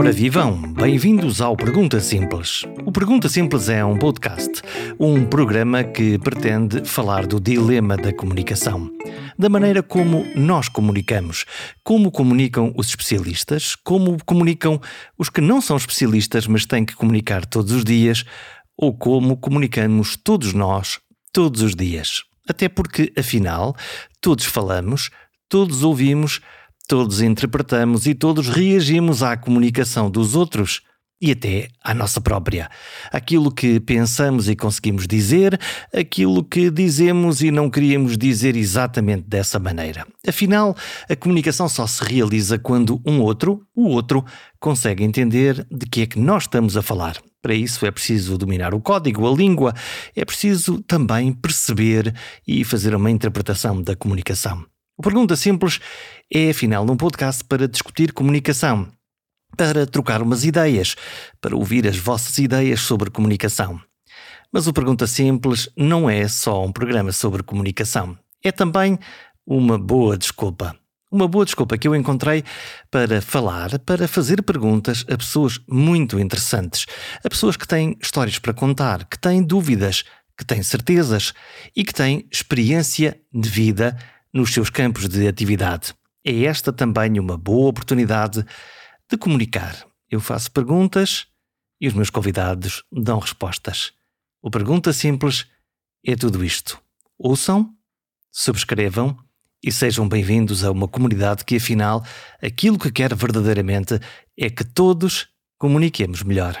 Ora vivam, bem-vindos ao Pergunta Simples. O Pergunta Simples é um podcast, um programa que pretende falar do dilema da comunicação, da maneira como nós comunicamos, como comunicam os especialistas, como comunicam os que não são especialistas, mas têm que comunicar todos os dias, ou como comunicamos todos nós, todos os dias. Até porque, afinal, todos falamos, todos ouvimos, todos interpretamos e todos reagimos à comunicação dos outros e até à nossa própria. Aquilo que pensamos e conseguimos dizer, aquilo que dizemos e não queríamos dizer exatamente dessa maneira. Afinal, a comunicação só se realiza quando um outro, o outro, consegue entender de que é que nós estamos a falar. Para isso é preciso dominar o código, a língua, é preciso também perceber e fazer uma interpretação da comunicação. O Pergunta Simples é, afinal, um podcast para discutir comunicação, para trocar umas ideias, para ouvir as vossas ideias sobre comunicação. Mas o Pergunta Simples não é só um programa sobre comunicação, é também uma boa desculpa. Uma boa desculpa que eu encontrei para falar, para fazer perguntas a pessoas muito interessantes, a pessoas que têm histórias para contar, que têm dúvidas, que têm certezas e que têm experiência de vida nos seus campos de atividade. É esta também uma boa oportunidade de comunicar. Eu faço perguntas e os meus convidados dão respostas. O Pergunta Simples é tudo isto. Ouçam, subscrevam e sejam bem-vindos a uma comunidade que, afinal, aquilo que quer verdadeiramente é que todos comuniquemos melhor.